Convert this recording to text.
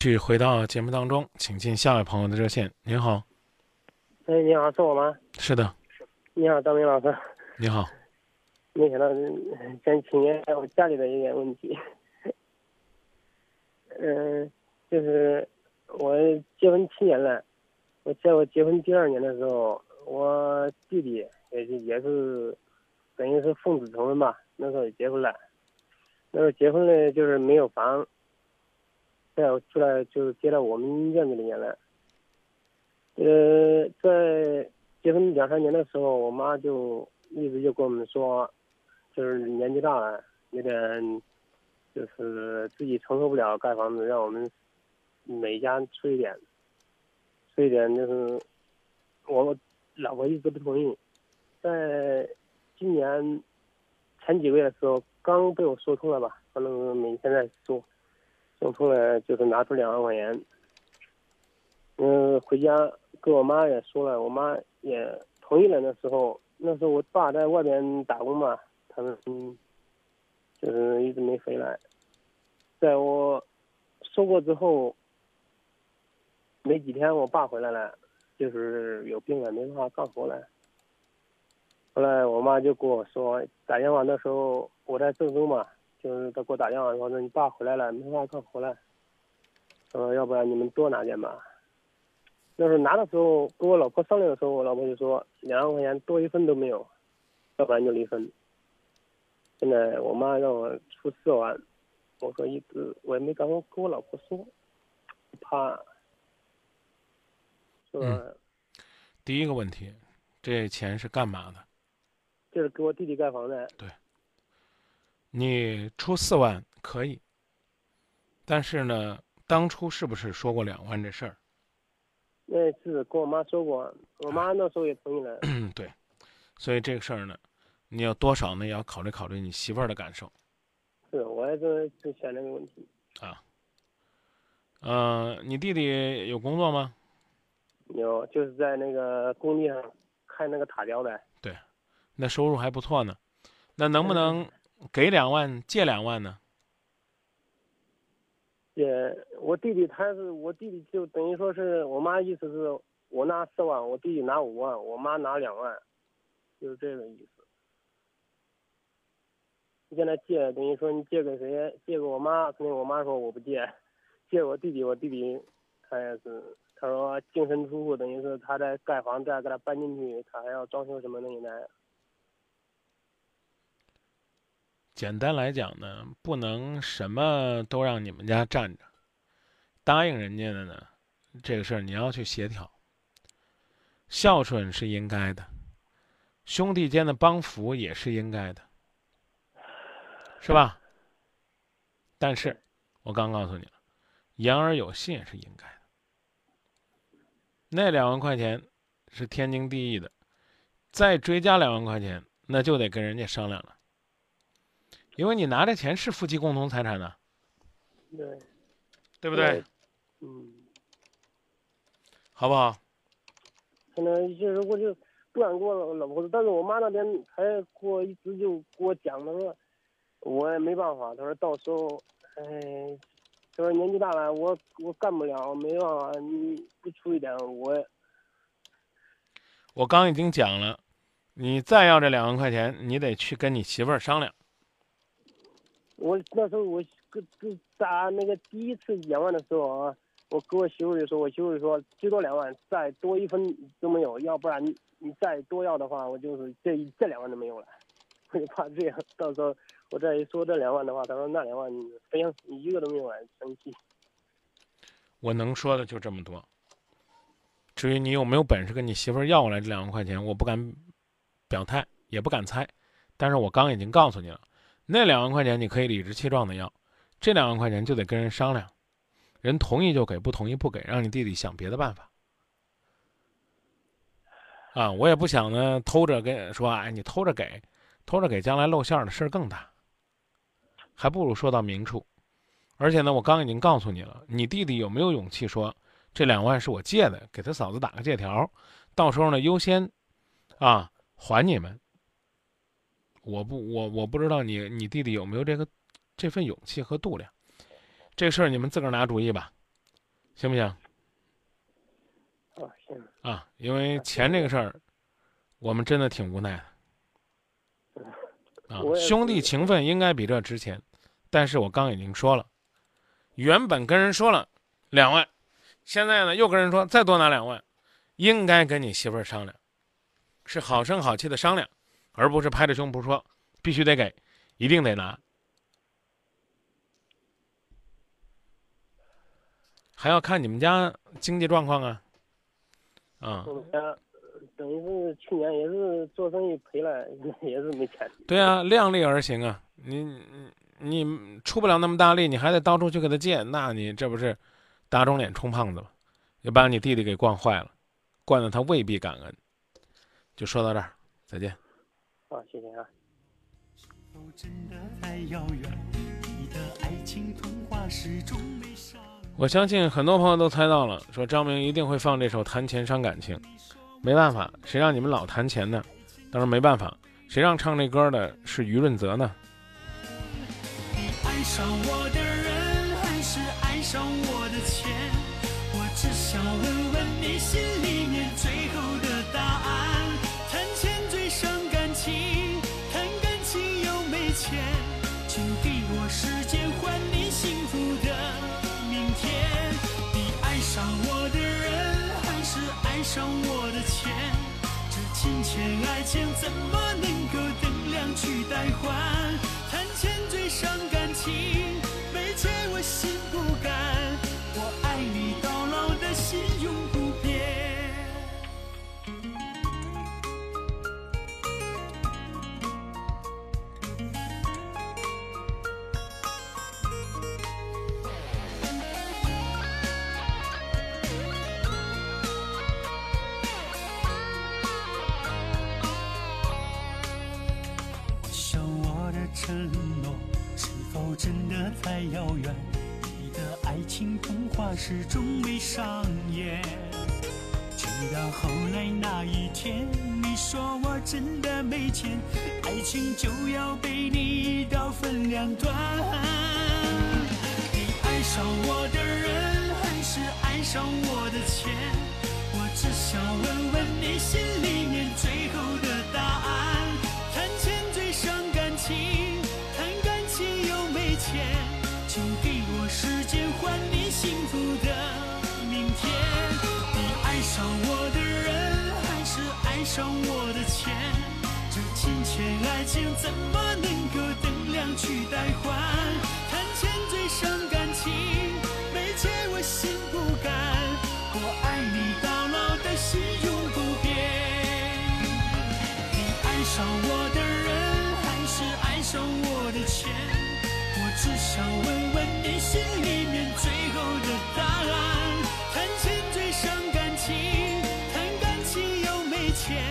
继续回到节目当中，请进下位朋友的热线。您好，哎，你好，是我吗？是的，你好，张明老师。你好，没想到嗯想请教我家里的一点问题。嗯，就是我结婚七年了，我在我结婚第二年的时候，我弟弟也是也是等于是奉子成婚吧，那时候也结婚了。那时候结婚了就是没有房，再出来就接到我们院子里面了。呃，在结婚两三年的时候，我妈就一直就跟我们说，就是年纪大了，有点就是自己承受不了盖房子，让我们每家出一点，出一点就是我老婆一直不同意，在今年前几个月的时候，刚被我说通了吧，反正每天在说，说通了就是拿出两万块钱，嗯，回家跟我妈也说了，我妈也同意了。那时候，那时候我爸在外边打工嘛，他们嗯，就是一直没回来。在我说过之后，没几天我爸回来了，就是有病了，没办法干活了。后来我妈就跟我说，打电话那时候我在郑州嘛，就是他给我打电话说，那你爸回来了，没办法干活了，说要不然你们多拿点吧。那时候拿的时候，跟我老婆商量的时候，我老婆就说两万块钱多一分都没有，要不然就离婚。现在我妈让我出四万，我说一直我也没敢跟我老婆说，怕说、嗯第一个问题，这钱是干嘛的？就是给我弟弟盖房的。你出四万可以，但是呢，当初是不是说过两万这事儿？那次跟我妈说过，我妈那时候也同意了。嗯，对，所以这个事儿呢，你要多少呢，也要考虑考虑你媳妇儿的感受是，我也是就想这个问题。啊。呃，你弟弟有工作吗？有，就是在那个工地上开那个塔吊的。对那收入还不错呢，那能不能给两万借两万呢？也，我弟弟他是我弟弟，就等于说是我妈意思是我拿四万，我弟弟拿五万，我妈拿两万，就是这个意思。你现在借，等于说你借给谁？借给我妈，肯定我妈说我不借，借我弟弟，我弟弟他也是，他说净身出户，等于是他在盖房，再给他搬进去，他还要装修什么的，现在。简单来讲呢，不能什么都让你们家占着，答应人家的呢，这个事儿你要去协调。孝顺是应该的，兄弟间的帮扶也是应该的，是吧？但是，我刚告诉你了，言而有信也是应该的。那两万块钱是天经地义的，再追加两万块钱，那就得跟人家商量了。因为你拿这钱是夫妻共同财产的，对，对不对？嗯，好不好？可能就是我就不敢跟我老婆说，但是我妈那边还给我一直就给我讲，她说我也没办法，她说到时候，哎，她说年纪大了，我我干不了，没办法，你不出一点，我我刚已经讲了，你再要这两万块钱，你得去跟你媳妇儿商量。我那时候我跟跟打那个第一次两万的时候啊，我跟我媳妇儿说，我媳妇儿说最多两万，再多一分都没有，要不然你你再多要的话，我就是这这两万都没有了。我就怕这样，到时候我再说这两万的话，他说那两万非常你一个都没有啊，生气。我能说的就这么多。至于你有没有本事跟你媳妇儿要过来这两万块钱，我不敢表态，也不敢猜。但是我刚已经告诉你了，那两万块钱你可以理直气壮的要，这两万块钱就得跟人商量，人同意就给，不同意不给，让你弟弟想别的办法。啊，我也不想呢偷着跟说，哎，你偷着给，偷着给，将来露馅的事儿更大，还不如说到明处。而且呢，我刚已经告诉你了，你弟弟有没有勇气说这两万是我借的，给他嫂子打个借条，到时候呢优先啊还你们。我不，我我不知道你你弟弟有没有这个这份勇气和度量，这事儿你们自个儿拿主意吧。行不行？啊，行，啊，因为钱这个事儿，我们真的挺无奈的。啊兄弟情分应该比这值钱，但是我刚已经说了，原本跟人说了两万，现在呢又跟人说再多拿两万，应该跟你媳妇儿商量，是好声好气的商量，而不是拍着胸脯说必须得给，一定得拿，还要看你们家经济状况啊。啊，我们家呃等于是去年也是做生意赔了，也是没钱。对啊，量力而行啊！你你你出不了那么大力，你还得到处去给他借，那你这不是打肿脸充胖子吗？也把你弟弟给惯坏了，惯得他未必感恩。就说到这儿，再见。好，谢谢啊。否真的太遥远？你的爱情童话始终没上。我相信很多朋友都猜到了，说张明一定会放这首《谈钱伤感情》。没办法，谁让你们老谈钱呢？当然没办法，谁让唱这歌的是余润泽呢？你爱上我的人，还是爱上我金钱爱情怎么能够等量去代换？谈钱最伤感情，没钱我心不甘。我爱你到承诺是否真的太遥远？你的爱情童话始终没上演。直到后来那一天，你说我真的没钱，爱情就要被你一刀分两段。你爱上我的人，还是爱上我的钱？我只想问上我的钱？这金钱爱情怎么能够等量去代换？谈钱最伤感情，没钱我心不甘。我爱你到老的心永不变。你爱上我的人，还是爱上我的钱？我只想问问你心里面最后的答案。谈钱最伤感情，谈感情又没钱，